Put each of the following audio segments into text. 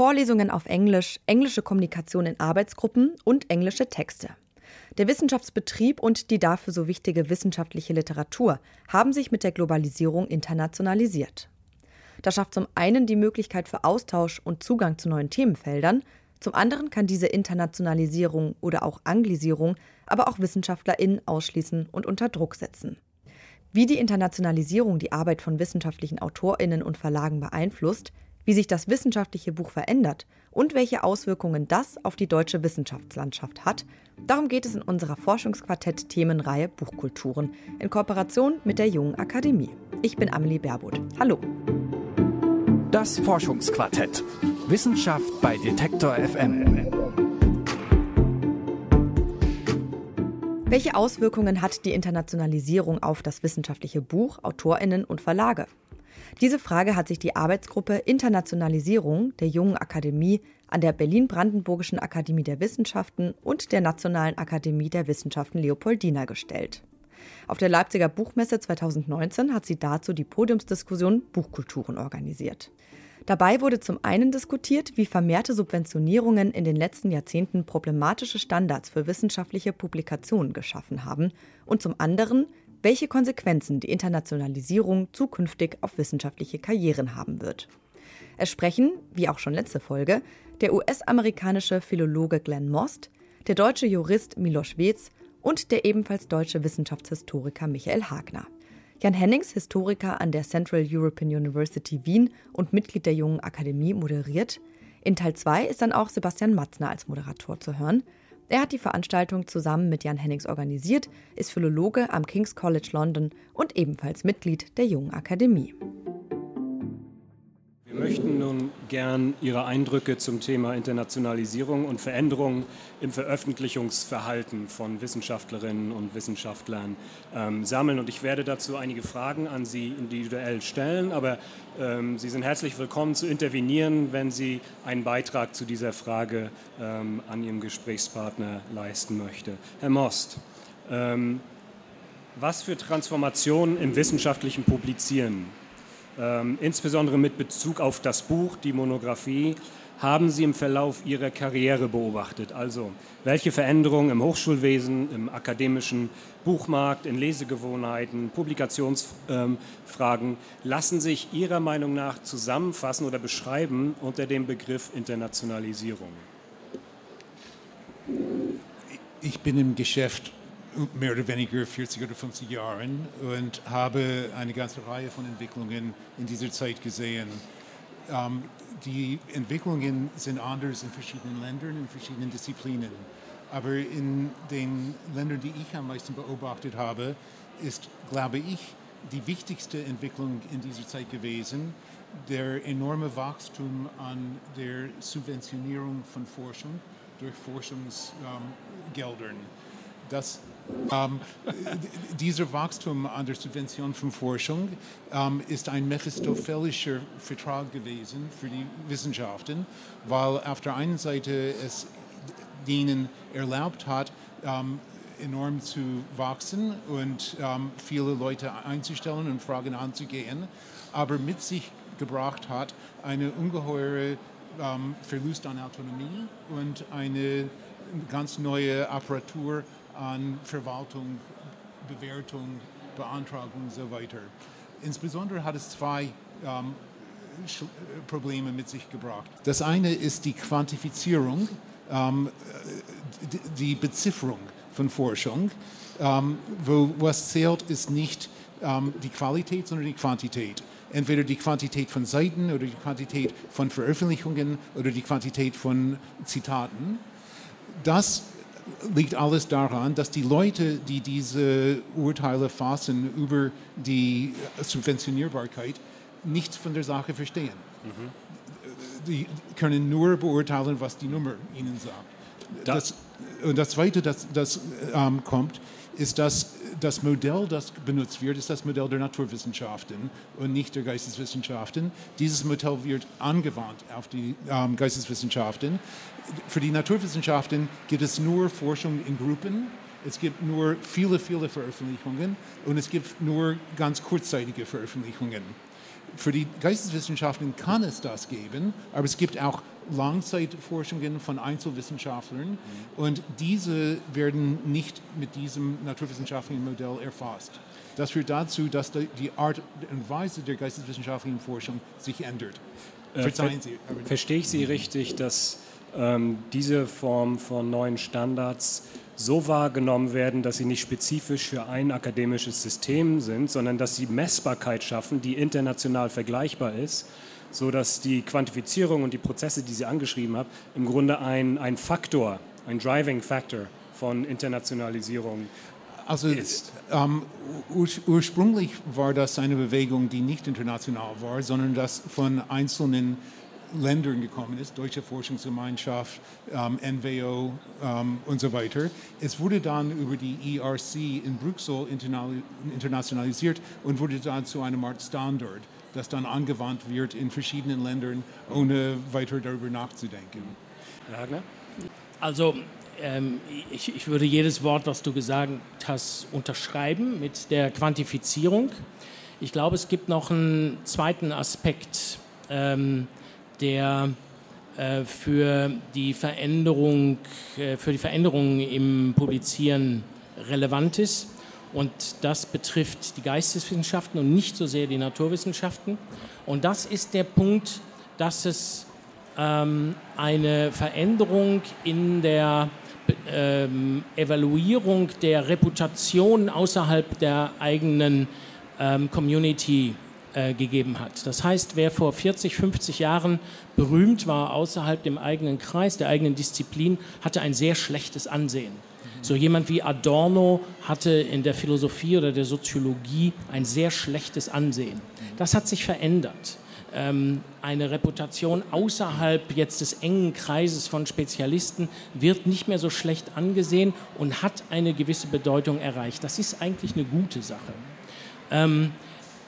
Vorlesungen auf Englisch, englische Kommunikation in Arbeitsgruppen und englische Texte. Der Wissenschaftsbetrieb und die dafür so wichtige wissenschaftliche Literatur haben sich mit der Globalisierung internationalisiert. Das schafft zum einen die Möglichkeit für Austausch und Zugang zu neuen Themenfeldern, zum anderen kann diese Internationalisierung oder auch Anglisierung aber auch WissenschaftlerInnen ausschließen und unter Druck setzen. Wie die Internationalisierung die Arbeit von wissenschaftlichen AutorInnen und Verlagen beeinflusst, wie sich das wissenschaftliche Buch verändert und welche Auswirkungen das auf die deutsche Wissenschaftslandschaft hat, darum geht es in unserer Forschungsquartett-Themenreihe Buchkulturen in Kooperation mit der Jungen Akademie. Ich bin Amelie Berbot. Hallo. Das Forschungsquartett. Wissenschaft bei Detektor FM. Welche Auswirkungen hat die Internationalisierung auf das wissenschaftliche Buch, Autorinnen und Verlage? Diese Frage hat sich die Arbeitsgruppe Internationalisierung der Jungen Akademie an der Berlin-Brandenburgischen Akademie der Wissenschaften und der Nationalen Akademie der Wissenschaften Leopoldina gestellt. Auf der Leipziger Buchmesse 2019 hat sie dazu die Podiumsdiskussion Buchkulturen organisiert. Dabei wurde zum einen diskutiert, wie vermehrte Subventionierungen in den letzten Jahrzehnten problematische Standards für wissenschaftliche Publikationen geschaffen haben und zum anderen, welche Konsequenzen die Internationalisierung zukünftig auf wissenschaftliche Karrieren haben wird. Es sprechen, wie auch schon letzte Folge, der US-amerikanische Philologe Glenn Most, der deutsche Jurist Miloš Wetz und der ebenfalls deutsche Wissenschaftshistoriker Michael Hagner. Jan Hennings, Historiker an der Central European University Wien und Mitglied der Jungen Akademie, moderiert. In Teil 2 ist dann auch Sebastian Matzner als Moderator zu hören. Er hat die Veranstaltung zusammen mit Jan Hennings organisiert, ist Philologe am King's College London und ebenfalls Mitglied der Jungen Akademie. Wir möchten nun gern Ihre Eindrücke zum Thema Internationalisierung und Veränderung im Veröffentlichungsverhalten von Wissenschaftlerinnen und Wissenschaftlern ähm, sammeln. Und ich werde dazu einige Fragen an Sie individuell stellen, aber ähm, Sie sind herzlich willkommen zu intervenieren, wenn Sie einen Beitrag zu dieser Frage ähm, an Ihrem Gesprächspartner leisten möchte. Herr Most, ähm, was für Transformationen im wissenschaftlichen Publizieren ähm, insbesondere mit Bezug auf das Buch, die Monographie, haben Sie im Verlauf Ihrer Karriere beobachtet? Also, welche Veränderungen im Hochschulwesen, im akademischen Buchmarkt, in Lesegewohnheiten, Publikationsfragen ähm, lassen sich Ihrer Meinung nach zusammenfassen oder beschreiben unter dem Begriff Internationalisierung? Ich bin im Geschäft mehr oder weniger 40 oder 50 Jahren und habe eine ganze Reihe von Entwicklungen in dieser Zeit gesehen. Ähm, die Entwicklungen sind anders in verschiedenen Ländern, in verschiedenen Disziplinen. Aber in den Ländern, die ich am meisten beobachtet habe, ist, glaube ich, die wichtigste Entwicklung in dieser Zeit gewesen, der enorme Wachstum an der Subventionierung von Forschung durch Forschungsgeldern. Ähm, das ähm, dieser Wachstum an der Subvention von Forschung ähm, ist ein mephistophelischer Vertrag gewesen für die Wissenschaften, weil auf der einen Seite es ihnen erlaubt hat, ähm, enorm zu wachsen und ähm, viele Leute einzustellen und Fragen anzugehen, aber mit sich gebracht hat eine ungeheure ähm, Verlust an Autonomie und eine ganz neue Apparatur an Verwaltung, Bewertung, Beantragung und so weiter. Insbesondere hat es zwei ähm, Probleme mit sich gebracht. Das eine ist die Quantifizierung, ähm, die Bezifferung von Forschung. Ähm, wo was zählt, ist nicht ähm, die Qualität, sondern die Quantität. Entweder die Quantität von Seiten oder die Quantität von Veröffentlichungen oder die Quantität von Zitaten. Das liegt alles daran, dass die Leute, die diese Urteile fassen über die Subventionierbarkeit, nichts von der Sache verstehen. Mhm. Die können nur beurteilen, was die Nummer ihnen sagt. Das, und das Zweite, das, das ähm, kommt, ist, dass das Modell, das benutzt wird, ist das Modell der Naturwissenschaften und nicht der Geisteswissenschaften. Dieses Modell wird angewandt auf die ähm, Geisteswissenschaften. Für die Naturwissenschaften gibt es nur Forschung in Gruppen. Es gibt nur viele, viele Veröffentlichungen und es gibt nur ganz kurzzeitige Veröffentlichungen. Für die Geisteswissenschaften kann es das geben, aber es gibt auch Langzeitforschungen von Einzelwissenschaftlern mhm. und diese werden nicht mit diesem naturwissenschaftlichen Modell erfasst. Das führt dazu, dass die Art und Weise der geisteswissenschaftlichen Forschung sich ändert. Äh, Verzeihen Sie. Verstehe ich Sie richtig, dass ähm, diese Form von neuen Standards so wahrgenommen werden, dass sie nicht spezifisch für ein akademisches System sind, sondern dass sie Messbarkeit schaffen, die international vergleichbar ist, sodass die Quantifizierung und die Prozesse, die Sie angeschrieben haben, im Grunde ein, ein Faktor, ein Driving Factor von Internationalisierung also, ist. Ähm, ur ursprünglich war das eine Bewegung, die nicht international war, sondern das von einzelnen Ländern gekommen ist, Deutsche Forschungsgemeinschaft, ähm, NWO ähm, und so weiter. Es wurde dann über die ERC in Brüssel internationalisiert und wurde dann zu einem Art Standard, das dann angewandt wird in verschiedenen Ländern, ohne weiter darüber nachzudenken. Also ähm, ich, ich, würde jedes Wort, was du gesagt hast, unterschreiben mit der Quantifizierung. Ich glaube, es gibt noch einen zweiten Aspekt. Ähm, der äh, für die Veränderung, äh, für die Veränderungen im Publizieren relevant ist. Und das betrifft die Geisteswissenschaften und nicht so sehr die Naturwissenschaften. Und das ist der Punkt, dass es ähm, eine Veränderung in der ähm, Evaluierung der Reputation außerhalb der eigenen ähm, Community äh, gegeben hat. Das heißt, wer vor 40, 50 Jahren berühmt war außerhalb dem eigenen Kreis, der eigenen Disziplin, hatte ein sehr schlechtes Ansehen. So jemand wie Adorno hatte in der Philosophie oder der Soziologie ein sehr schlechtes Ansehen. Das hat sich verändert. Ähm, eine Reputation außerhalb jetzt des engen Kreises von Spezialisten wird nicht mehr so schlecht angesehen und hat eine gewisse Bedeutung erreicht. Das ist eigentlich eine gute Sache. Ähm,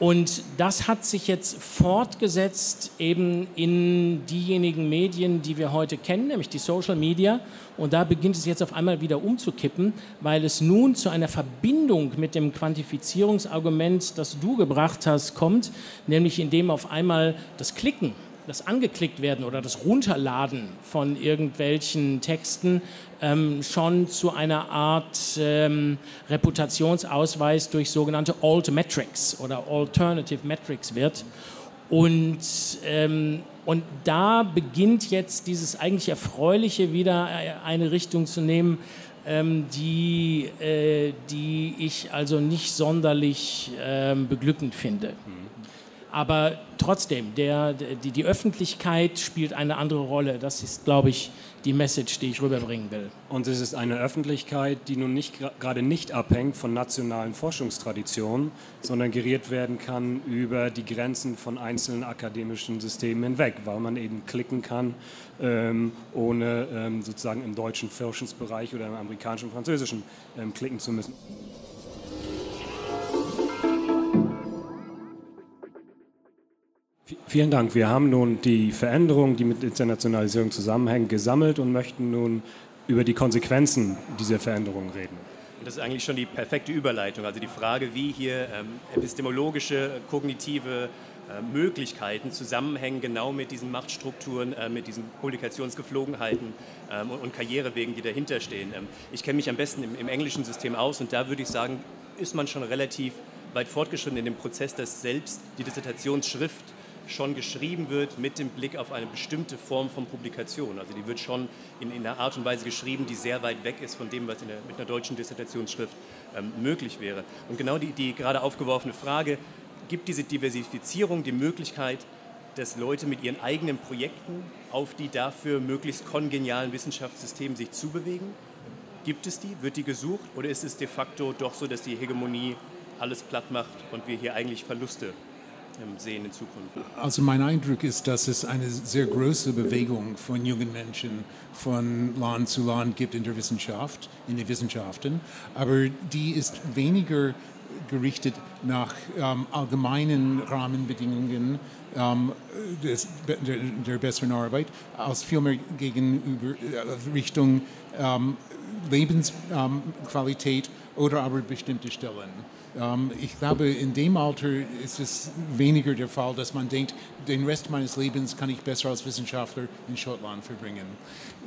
und das hat sich jetzt fortgesetzt eben in diejenigen Medien, die wir heute kennen, nämlich die Social Media. Und da beginnt es jetzt auf einmal wieder umzukippen, weil es nun zu einer Verbindung mit dem Quantifizierungsargument, das du gebracht hast, kommt, nämlich indem auf einmal das Klicken das angeklickt werden oder das Runterladen von irgendwelchen Texten ähm, schon zu einer Art ähm, Reputationsausweis durch sogenannte Alt Metrics oder Alternative Metrics wird. Und, ähm, und da beginnt jetzt dieses eigentlich Erfreuliche wieder äh, eine Richtung zu nehmen, ähm, die, äh, die ich also nicht sonderlich ähm, beglückend finde. Mhm. Aber trotzdem, der, die, die Öffentlichkeit spielt eine andere Rolle. Das ist, glaube ich, die Message, die ich rüberbringen will. Und es ist eine Öffentlichkeit, die nun nicht gerade nicht abhängt von nationalen Forschungstraditionen, sondern geriert werden kann über die Grenzen von einzelnen akademischen Systemen hinweg, weil man eben klicken kann, ähm, ohne ähm, sozusagen im deutschen Forschungsbereich oder im amerikanischen und französischen ähm, klicken zu müssen. Vielen Dank. Wir haben nun die Veränderungen, die mit Internationalisierung zusammenhängen, gesammelt und möchten nun über die Konsequenzen dieser Veränderungen reden. Das ist eigentlich schon die perfekte Überleitung. Also die Frage, wie hier ähm, epistemologische, kognitive äh, Möglichkeiten zusammenhängen genau mit diesen Machtstrukturen, äh, mit diesen Publikationsgeflogenheiten ähm, und, Karrierewegen, die dahinter stehen. Ähm, ich kenne mich am besten im, im englischen System aus und da würde ich sagen, ist man schon relativ weit fortgeschritten in dem Prozess, dass selbst die Dissertationsschrift schon geschrieben wird mit dem Blick auf eine bestimmte Form von Publikation. Also die wird schon in, in einer Art und Weise geschrieben, die sehr weit weg ist von dem, was der, mit einer deutschen Dissertationsschrift ähm, möglich wäre. Und genau die, die gerade aufgeworfene Frage, gibt diese Diversifizierung die Möglichkeit, dass Leute mit ihren eigenen Projekten auf die dafür möglichst kongenialen Wissenschaftssystemen sich zubewegen? Gibt es die? Wird die gesucht? Oder ist es de facto doch so, dass die Hegemonie alles platt macht und wir hier eigentlich Verluste sehen in Zukunft? Also mein Eindruck ist, dass es eine sehr große Bewegung von jungen Menschen von Land zu Land gibt in der Wissenschaft, in den Wissenschaften, aber die ist weniger gerichtet nach ähm, allgemeinen Rahmenbedingungen ähm, des, der, der, besseren Arbeit, als vielmehr gegenüber äh, Richtung ähm, Lebensqualität oder aber bestimmte Stellen. Ähm, ich glaube, in dem Alter ist es weniger der Fall, dass man denkt, den Rest meines Lebens kann ich besser als Wissenschaftler in Schottland verbringen.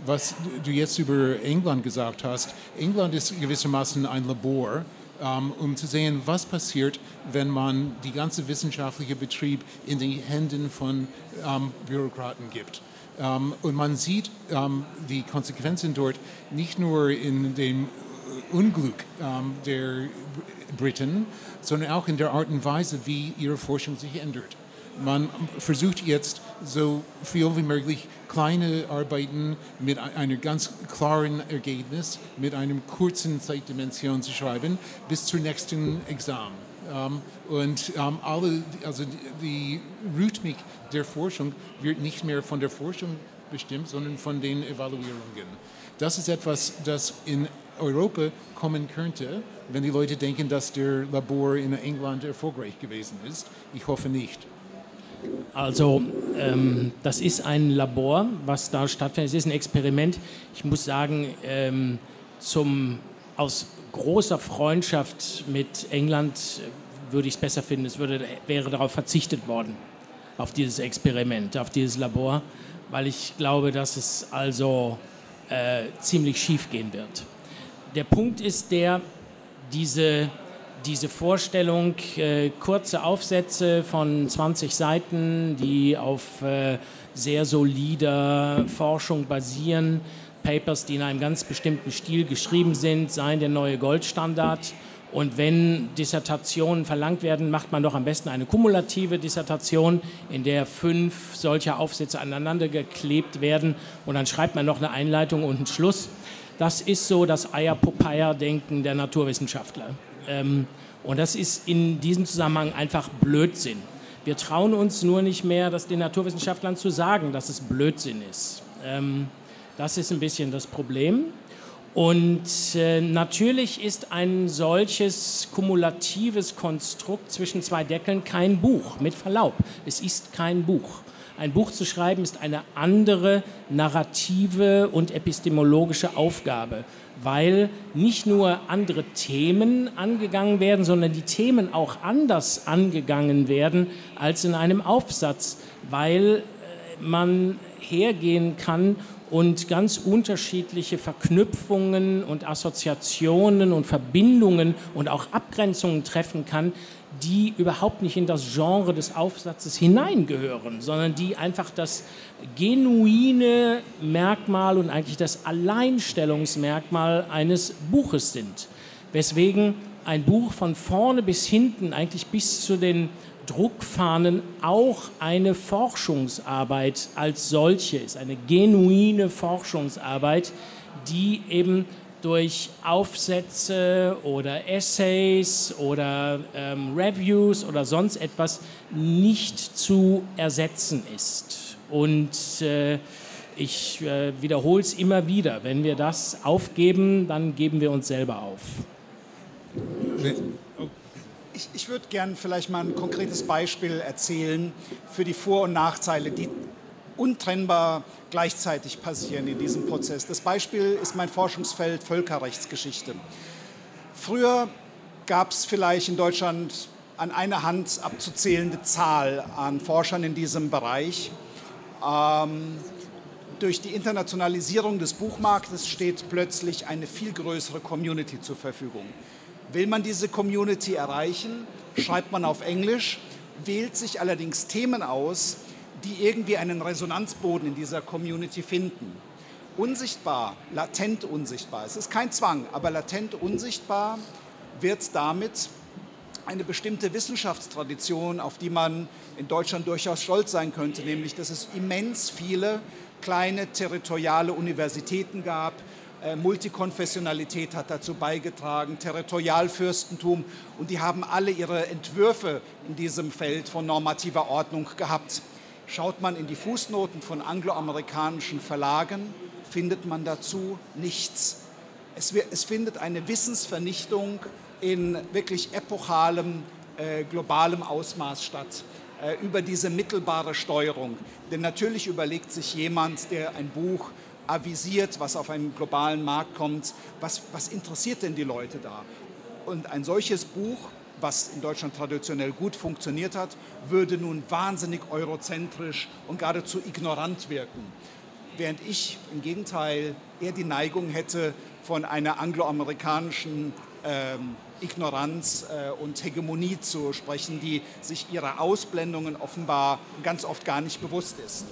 Was du jetzt über England gesagt hast, England ist gewissermaßen ein Labor, ähm, um zu sehen, was passiert, wenn man die ganze wissenschaftliche Betrieb in die Händen von ähm, Bürokraten gibt. Und man sieht die Konsequenzen dort nicht nur in dem Unglück um, der Briten, sondern auch in der Art und Weise, wie ihre Forschung sich ändert. Man versucht jetzt so viel wie möglich kleine Arbeiten mit einem ganz klaren Ergebnis, mit einem kurzen Zeitdimension zu schreiben, bis zur nächsten Examen. Um, und um, alle, also die, die Rhythmik der Forschung wird nicht mehr von der Forschung bestimmt, sondern von den Evaluierungen. Das ist etwas, das in Europa kommen könnte, wenn die Leute denken, dass der Labor in England erfolgreich gewesen ist. Ich hoffe nicht. Also ähm, das ist ein Labor, was da stattfindet. Es ist ein Experiment. Ich muss sagen, ähm, zum, aus großer Freundschaft mit England würde ich es besser finden, es würde, wäre darauf verzichtet worden, auf dieses Experiment, auf dieses Labor, weil ich glaube, dass es also äh, ziemlich schief gehen wird der Punkt ist der, diese, diese Vorstellung, äh, kurze Aufsätze von 20 Seiten, die auf äh, sehr solider Forschung basieren, Papers, die in einem ganz bestimmten Stil geschrieben sind, seien der neue Goldstandard. Und wenn Dissertationen verlangt werden, macht man doch am besten eine kumulative Dissertation, in der fünf solcher Aufsätze aneinander geklebt werden und dann schreibt man noch eine Einleitung und einen Schluss. Das ist so das Eier-Popeye-Denken der Naturwissenschaftler. Ähm, und das ist in diesem Zusammenhang einfach Blödsinn. Wir trauen uns nur nicht mehr, das den Naturwissenschaftlern zu sagen, dass es Blödsinn ist. Ähm, das ist ein bisschen das Problem. Und äh, natürlich ist ein solches kumulatives Konstrukt zwischen zwei Deckeln kein Buch, mit Verlaub. Es ist kein Buch. Ein Buch zu schreiben ist eine andere narrative und epistemologische Aufgabe, weil nicht nur andere Themen angegangen werden, sondern die Themen auch anders angegangen werden als in einem Aufsatz, weil äh, man hergehen kann und ganz unterschiedliche Verknüpfungen und Assoziationen und Verbindungen und auch Abgrenzungen treffen kann, die überhaupt nicht in das Genre des Aufsatzes hineingehören, sondern die einfach das genuine Merkmal und eigentlich das Alleinstellungsmerkmal eines Buches sind. Weswegen ein Buch von vorne bis hinten, eigentlich bis zu den Druckfahnen, auch eine Forschungsarbeit als solche ist, eine genuine Forschungsarbeit, die eben durch Aufsätze oder Essays oder ähm, Reviews oder sonst etwas nicht zu ersetzen ist. Und äh, ich äh, wiederhole es immer wieder, wenn wir das aufgeben, dann geben wir uns selber auf. Ich, ich würde gerne vielleicht mal ein konkretes Beispiel erzählen für die Vor- und Nachteile, die untrennbar gleichzeitig passieren in diesem Prozess. Das Beispiel ist mein Forschungsfeld Völkerrechtsgeschichte. Früher gab es vielleicht in Deutschland an einer Hand abzuzählende Zahl an Forschern in diesem Bereich. Ähm, durch die Internationalisierung des Buchmarktes steht plötzlich eine viel größere Community zur Verfügung. Will man diese Community erreichen, schreibt man auf Englisch, wählt sich allerdings Themen aus, die irgendwie einen Resonanzboden in dieser Community finden. Unsichtbar, latent unsichtbar, es ist kein Zwang, aber latent unsichtbar wird damit eine bestimmte Wissenschaftstradition, auf die man in Deutschland durchaus stolz sein könnte, nämlich dass es immens viele kleine territoriale Universitäten gab. Äh, Multikonfessionalität hat dazu beigetragen, Territorialfürstentum und die haben alle ihre Entwürfe in diesem Feld von normativer Ordnung gehabt. Schaut man in die Fußnoten von angloamerikanischen Verlagen, findet man dazu nichts. Es, es findet eine Wissensvernichtung in wirklich epochalem, äh, globalem Ausmaß statt. äh, über diese mittelbare Steuerung. Denn natürlich überlegt sich jemand, der ein Buch avisiert, was auf einen globalen Markt kommt, was, was interessiert denn die Leute da? Und ein solches Buch, was in Deutschland traditionell gut funktioniert hat, würde nun wahnsinnig eurozentrisch und geradezu ignorant wirken. Während ich im Gegenteil eher die Neigung hätte, von einer angloamerikanischen ähm, Ignoranz äh, und Hegemonie zu sprechen, die sich ihrer Ausblendungen offenbar ganz oft gar nicht bewusst ist.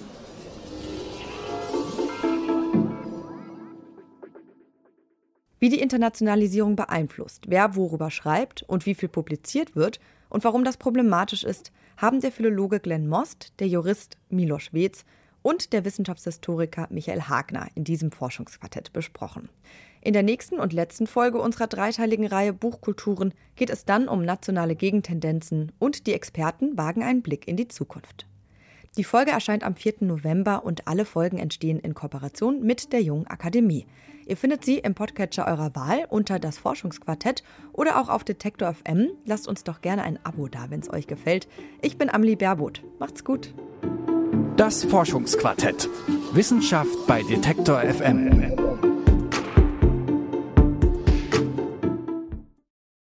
Wie die Internationalisierung beeinflusst, wer worüber schreibt und wie viel publiziert wird und warum das problematisch ist, haben der Philologe Glenn Most, der Jurist Milos Wetz und der Wissenschaftshistoriker Michael Hagner in diesem Forschungsquartett besprochen. In der nächsten und letzten Folge unserer dreiteiligen Reihe Buchkulturen geht es dann um nationale Gegentendenzen und die Experten wagen einen Blick in die Zukunft. Die Folge erscheint am 4. November und alle Folgen entstehen in Kooperation mit der Jungen Akademie. Ihr findet sie im Podcatcher eurer Wahl unter das Forschungsquartett oder auch auf Detektor FM. Lasst uns doch gerne ein Abo da, wenn es euch gefällt. Ich bin Amelie Baerboth. Macht's gut. Das Forschungsquartett. Wissenschaft bei Detektor FM.